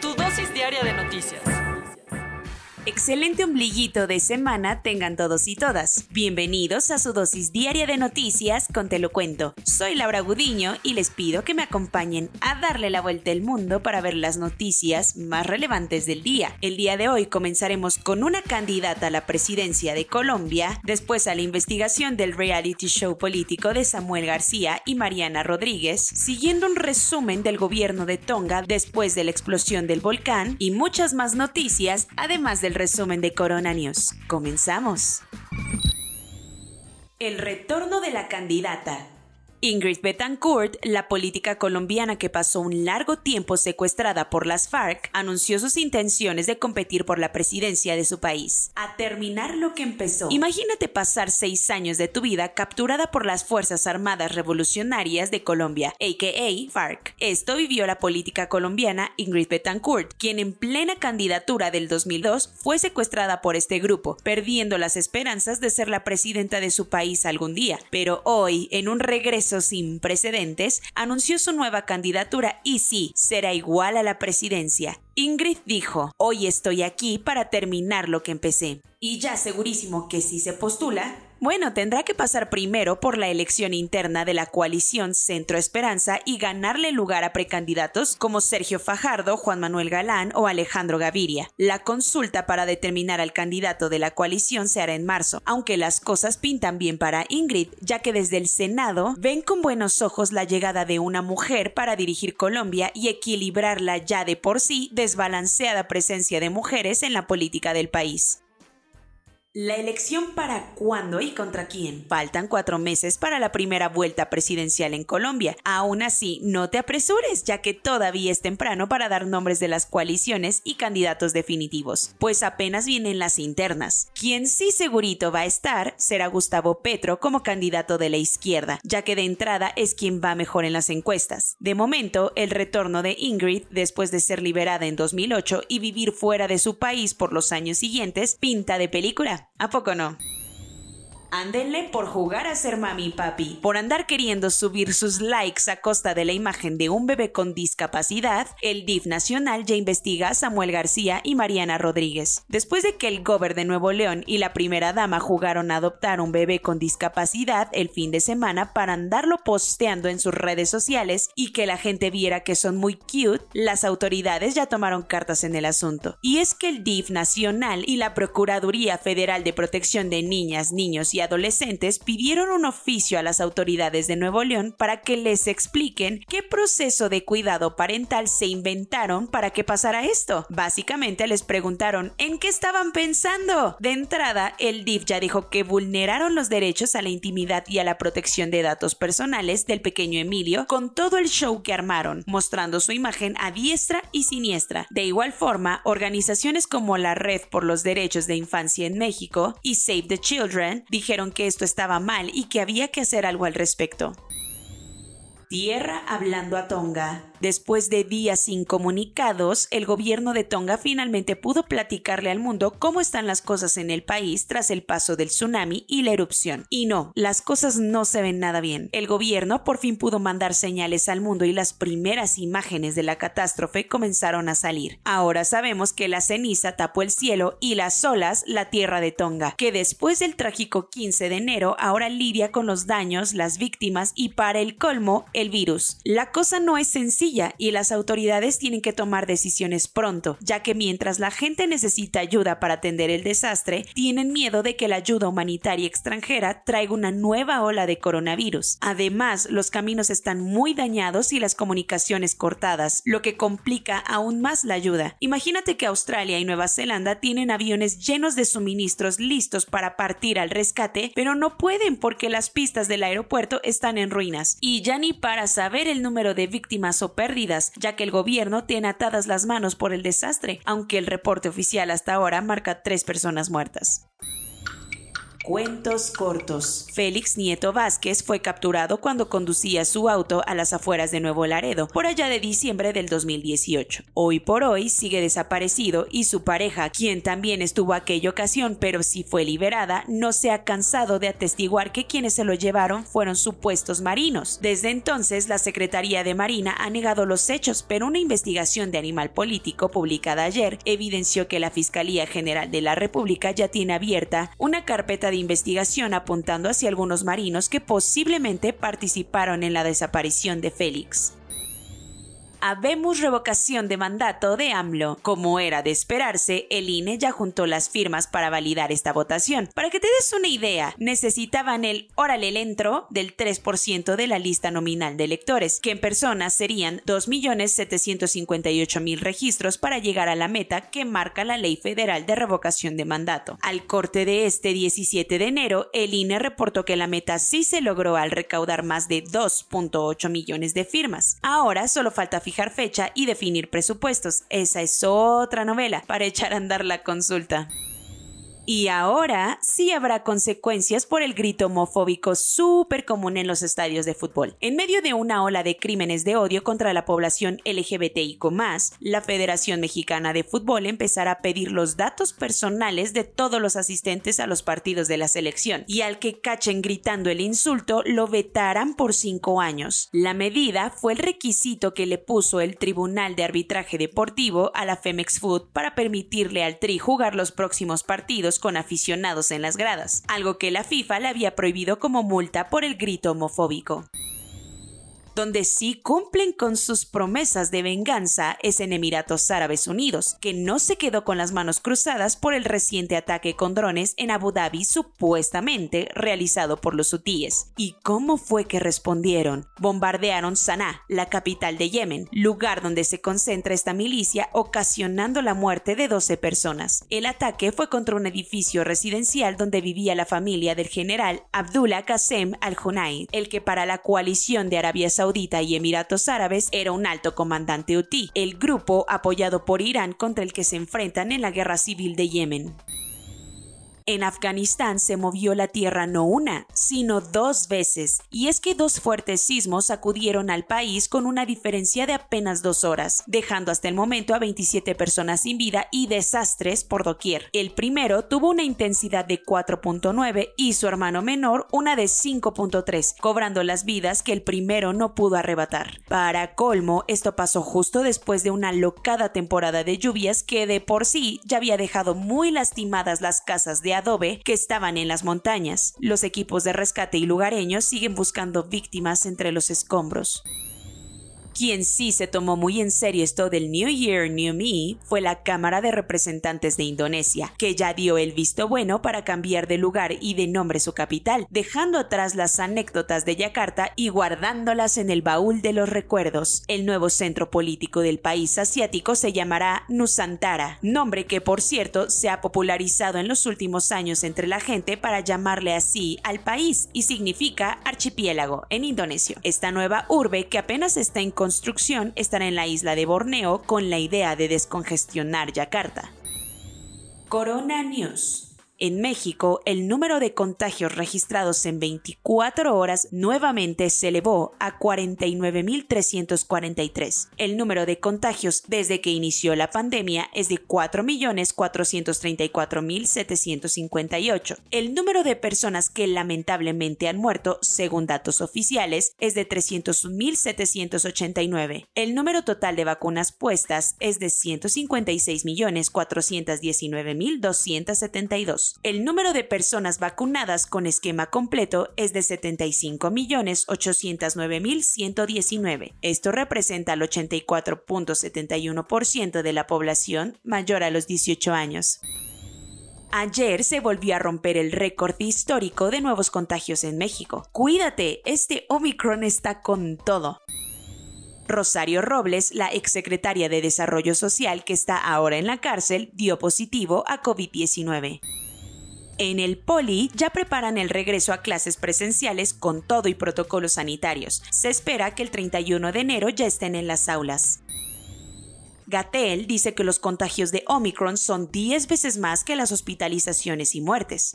Tu dosis diaria de noticias. Excelente ombliguito de semana tengan todos y todas. Bienvenidos a su dosis diaria de noticias con Te lo cuento. Soy Laura Gudiño y les pido que me acompañen a darle la vuelta al mundo para ver las noticias más relevantes del día. El día de hoy comenzaremos con una candidata a la presidencia de Colombia, después a la investigación del reality show político de Samuel García y Mariana Rodríguez, siguiendo un resumen del gobierno de Tonga después de la explosión del volcán y muchas más noticias, además del resumen de Corona News. Comenzamos. El retorno de la candidata. Ingrid Betancourt, la política colombiana que pasó un largo tiempo secuestrada por las FARC, anunció sus intenciones de competir por la presidencia de su país. A terminar lo que empezó. Imagínate pasar seis años de tu vida capturada por las Fuerzas Armadas Revolucionarias de Colombia, a.k.a. FARC. Esto vivió la política colombiana Ingrid Betancourt, quien en plena candidatura del 2002 fue secuestrada por este grupo, perdiendo las esperanzas de ser la presidenta de su país algún día. Pero hoy, en un regreso sin precedentes, anunció su nueva candidatura y sí, será igual a la presidencia. Ingrid dijo, hoy estoy aquí para terminar lo que empecé. Y ya segurísimo que si se postula, bueno, tendrá que pasar primero por la elección interna de la coalición Centro Esperanza y ganarle lugar a precandidatos como Sergio Fajardo, Juan Manuel Galán o Alejandro Gaviria. La consulta para determinar al candidato de la coalición se hará en marzo, aunque las cosas pintan bien para Ingrid, ya que desde el Senado ven con buenos ojos la llegada de una mujer para dirigir Colombia y equilibrar la ya de por sí desbalanceada presencia de mujeres en la política del país. ¿La elección para cuándo y contra quién? Faltan cuatro meses para la primera vuelta presidencial en Colombia. Aún así, no te apresures, ya que todavía es temprano para dar nombres de las coaliciones y candidatos definitivos, pues apenas vienen las internas. Quien sí segurito va a estar será Gustavo Petro como candidato de la izquierda, ya que de entrada es quien va mejor en las encuestas. De momento, el retorno de Ingrid, después de ser liberada en 2008 y vivir fuera de su país por los años siguientes, pinta de película. ¿A poco no? Ándenle por jugar a ser mami y papi, por andar queriendo subir sus likes a costa de la imagen de un bebé con discapacidad, el DIF nacional ya investiga a Samuel García y Mariana Rodríguez. Después de que el gober de Nuevo León y la primera dama jugaron a adoptar un bebé con discapacidad el fin de semana para andarlo posteando en sus redes sociales y que la gente viera que son muy cute, las autoridades ya tomaron cartas en el asunto. Y es que el DIF nacional y la Procuraduría Federal de Protección de Niñas, Niños y adolescentes pidieron un oficio a las autoridades de Nuevo León para que les expliquen qué proceso de cuidado parental se inventaron para que pasara esto. Básicamente les preguntaron en qué estaban pensando. De entrada, el DIF ya dijo que vulneraron los derechos a la intimidad y a la protección de datos personales del pequeño Emilio con todo el show que armaron, mostrando su imagen a diestra y siniestra. De igual forma, organizaciones como la Red por los Derechos de Infancia en México y Save the Children dijeron que esto estaba mal y que había que hacer algo al respecto. Tierra hablando a Tonga. Después de días incomunicados, el gobierno de Tonga finalmente pudo platicarle al mundo cómo están las cosas en el país tras el paso del tsunami y la erupción. Y no, las cosas no se ven nada bien. El gobierno por fin pudo mandar señales al mundo y las primeras imágenes de la catástrofe comenzaron a salir. Ahora sabemos que la ceniza tapó el cielo y las olas la tierra de Tonga, que después del trágico 15 de enero ahora lidia con los daños, las víctimas y para el colmo el virus. La cosa no es sencilla y las autoridades tienen que tomar decisiones pronto, ya que mientras la gente necesita ayuda para atender el desastre, tienen miedo de que la ayuda humanitaria extranjera traiga una nueva ola de coronavirus. Además, los caminos están muy dañados y las comunicaciones cortadas, lo que complica aún más la ayuda. Imagínate que Australia y Nueva Zelanda tienen aviones llenos de suministros listos para partir al rescate, pero no pueden porque las pistas del aeropuerto están en ruinas. Y ya ni para saber el número de víctimas o pérdidas, ya que el gobierno tiene atadas las manos por el desastre, aunque el reporte oficial hasta ahora marca tres personas muertas. Cuentos cortos. Félix Nieto Vázquez fue capturado cuando conducía su auto a las afueras de Nuevo Laredo, por allá de diciembre del 2018. Hoy por hoy sigue desaparecido y su pareja, quien también estuvo aquella ocasión pero sí fue liberada, no se ha cansado de atestiguar que quienes se lo llevaron fueron supuestos marinos. Desde entonces, la Secretaría de Marina ha negado los hechos, pero una investigación de Animal Político publicada ayer evidenció que la Fiscalía General de la República ya tiene abierta una carpeta de investigación apuntando hacia algunos marinos que posiblemente participaron en la desaparición de Félix habemos revocación de mandato de AMLO. Como era de esperarse, el INE ya juntó las firmas para validar esta votación. Para que te des una idea, necesitaban el órale el entro del 3% de la lista nominal de electores, que en personas serían 2.758.000 registros para llegar a la meta que marca la Ley Federal de Revocación de Mandato. Al corte de este 17 de enero, el INE reportó que la meta sí se logró al recaudar más de 2.8 millones de firmas. Ahora solo falta fijar fecha y definir presupuestos. Esa es otra novela para echar a andar la consulta. Y ahora sí habrá consecuencias por el grito homofóbico súper común en los estadios de fútbol. En medio de una ola de crímenes de odio contra la población LGBTIQ, la Federación Mexicana de Fútbol empezará a pedir los datos personales de todos los asistentes a los partidos de la selección y al que cachen gritando el insulto lo vetarán por cinco años. La medida fue el requisito que le puso el Tribunal de Arbitraje Deportivo a la Femex Food para permitirle al Tri jugar los próximos partidos con aficionados en las gradas, algo que la FIFA le había prohibido como multa por el grito homofóbico donde sí cumplen con sus promesas de venganza es en Emiratos Árabes Unidos, que no se quedó con las manos cruzadas por el reciente ataque con drones en Abu Dhabi supuestamente realizado por los hutíes. ¿Y cómo fue que respondieron? Bombardearon Sanaa, la capital de Yemen, lugar donde se concentra esta milicia, ocasionando la muerte de 12 personas. El ataque fue contra un edificio residencial donde vivía la familia del general Abdullah Qasem al-Hunayn, el que para la coalición de Arabia Saudita Saudita y Emiratos Árabes era un alto comandante UTI, el grupo apoyado por Irán contra el que se enfrentan en la guerra civil de Yemen. En Afganistán se movió la tierra no una, sino dos veces, y es que dos fuertes sismos sacudieron al país con una diferencia de apenas dos horas, dejando hasta el momento a 27 personas sin vida y desastres por doquier. El primero tuvo una intensidad de 4.9 y su hermano menor una de 5.3, cobrando las vidas que el primero no pudo arrebatar. Para colmo, esto pasó justo después de una locada temporada de lluvias que de por sí ya había dejado muy lastimadas las casas de adobe que estaban en las montañas. Los equipos de rescate y lugareños siguen buscando víctimas entre los escombros. Quien sí se tomó muy en serio esto del New Year, New Me fue la Cámara de Representantes de Indonesia, que ya dio el visto bueno para cambiar de lugar y de nombre su capital, dejando atrás las anécdotas de Yakarta y guardándolas en el baúl de los recuerdos. El nuevo centro político del país asiático se llamará Nusantara, nombre que por cierto se ha popularizado en los últimos años entre la gente para llamarle así al país y significa archipiélago en indonesio. Esta nueva urbe que apenas está en construcción estará en la isla de Borneo con la idea de descongestionar Yakarta. Corona News en México, el número de contagios registrados en 24 horas nuevamente se elevó a 49.343. El número de contagios desde que inició la pandemia es de 4.434.758. El número de personas que lamentablemente han muerto, según datos oficiales, es de 301.789. El número total de vacunas puestas es de 156.419.272. El número de personas vacunadas con esquema completo es de 75.809.119. Esto representa el 84.71% de la población mayor a los 18 años. Ayer se volvió a romper el récord histórico de nuevos contagios en México. Cuídate, este Omicron está con todo. Rosario Robles, la exsecretaria de Desarrollo Social que está ahora en la cárcel, dio positivo a COVID-19. En el Poli ya preparan el regreso a clases presenciales con todo y protocolos sanitarios. Se espera que el 31 de enero ya estén en las aulas. Gatel dice que los contagios de Omicron son 10 veces más que las hospitalizaciones y muertes.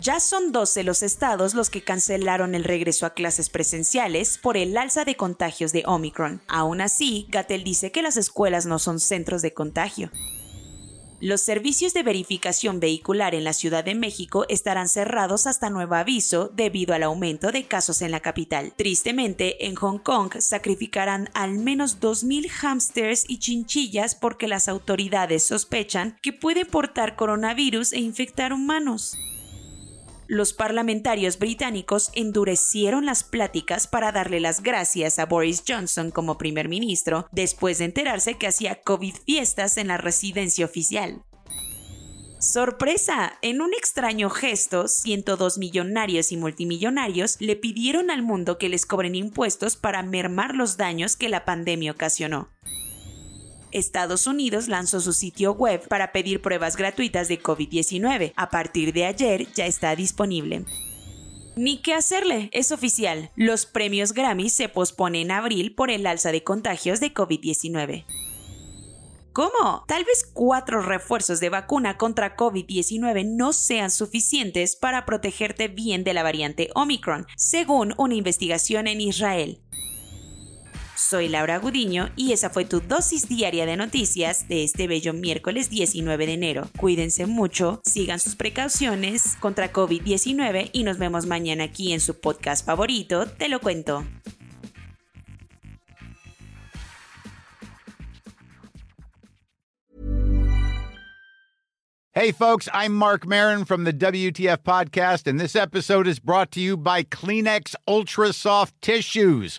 Ya son 12 los estados los que cancelaron el regreso a clases presenciales por el alza de contagios de Omicron. Aún así, Gatel dice que las escuelas no son centros de contagio. Los servicios de verificación vehicular en la Ciudad de México estarán cerrados hasta nuevo aviso debido al aumento de casos en la capital. Tristemente, en Hong Kong sacrificarán al menos 2.000 hámsters y chinchillas porque las autoridades sospechan que puede portar coronavirus e infectar humanos los parlamentarios británicos endurecieron las pláticas para darle las gracias a Boris Johnson como primer ministro después de enterarse que hacía COVID fiestas en la residencia oficial. Sorpresa, en un extraño gesto, 102 millonarios y multimillonarios le pidieron al mundo que les cobren impuestos para mermar los daños que la pandemia ocasionó. Estados Unidos lanzó su sitio web para pedir pruebas gratuitas de COVID-19. A partir de ayer ya está disponible. Ni qué hacerle, es oficial. Los premios Grammy se posponen en abril por el alza de contagios de COVID-19. ¿Cómo? Tal vez cuatro refuerzos de vacuna contra COVID-19 no sean suficientes para protegerte bien de la variante Omicron, según una investigación en Israel. Soy Laura Gudiño y esa fue tu dosis diaria de noticias de este bello miércoles 19 de enero. Cuídense mucho, sigan sus precauciones contra COVID-19 y nos vemos mañana aquí en su podcast favorito, Te lo cuento. Hey folks, I'm Mark Marin from the WTF podcast and this episode is brought to you by Kleenex Ultra Soft Tissues